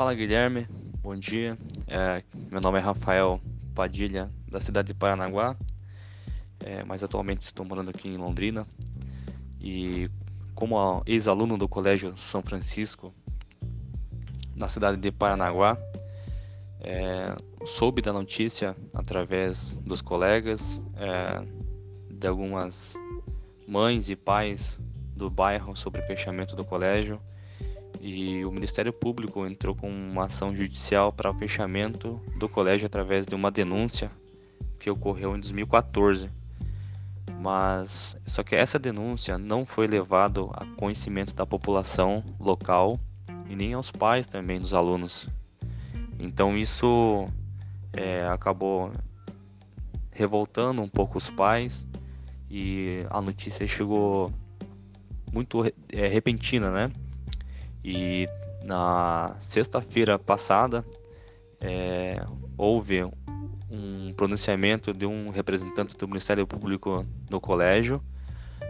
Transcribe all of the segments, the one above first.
Fala Guilherme, bom dia. É, meu nome é Rafael Padilha, da cidade de Paranaguá, é, mas atualmente estou morando aqui em Londrina. E como ex-aluno do Colégio São Francisco, na cidade de Paranaguá, é, soube da notícia através dos colegas, é, de algumas mães e pais do bairro sobre o fechamento do colégio e o Ministério Público entrou com uma ação judicial para o fechamento do colégio através de uma denúncia que ocorreu em 2014. Mas só que essa denúncia não foi levado a conhecimento da população local e nem aos pais também dos alunos. Então isso é, acabou revoltando um pouco os pais e a notícia chegou muito é, repentina, né? E na sexta-feira passada é, houve um pronunciamento de um representante do Ministério Público no colégio,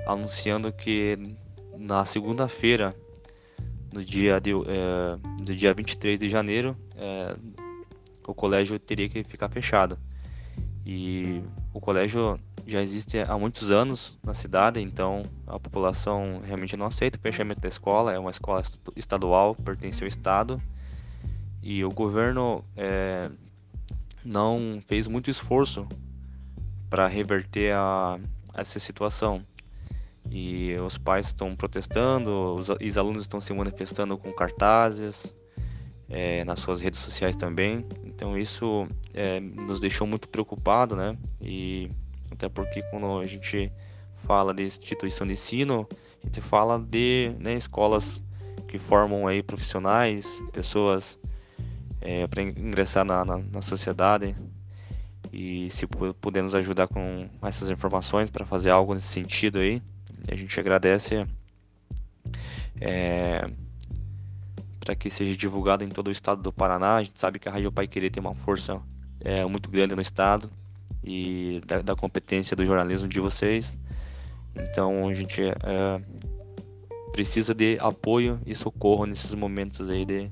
anunciando que na segunda-feira, no dia, de, é, do dia 23 de janeiro, é, o colégio teria que ficar fechado. E o colégio já existe há muitos anos na cidade, então a população realmente não aceita o fechamento da escola. É uma escola estadual, pertence ao estado e o governo é, não fez muito esforço para reverter a, essa situação. E os pais estão protestando, os ex-alunos estão se manifestando com cartazes é, nas suas redes sociais também. Então isso é, nos deixou muito preocupado, né? E até porque quando a gente fala de instituição de ensino, a gente fala de né, escolas que formam aí profissionais, pessoas é, para ingressar na, na, na, sociedade e se puder nos ajudar com essas informações para fazer algo nesse sentido aí, a gente agradece é, para que seja divulgado em todo o estado do Paraná. A gente sabe que a Rádio Pai Querer tem uma força é, muito grande no estado e da, da, competência do jornalismo de vocês. Então a gente é, precisa de apoio e socorro nesses momentos aí de,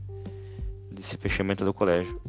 desse fechamento do colégio.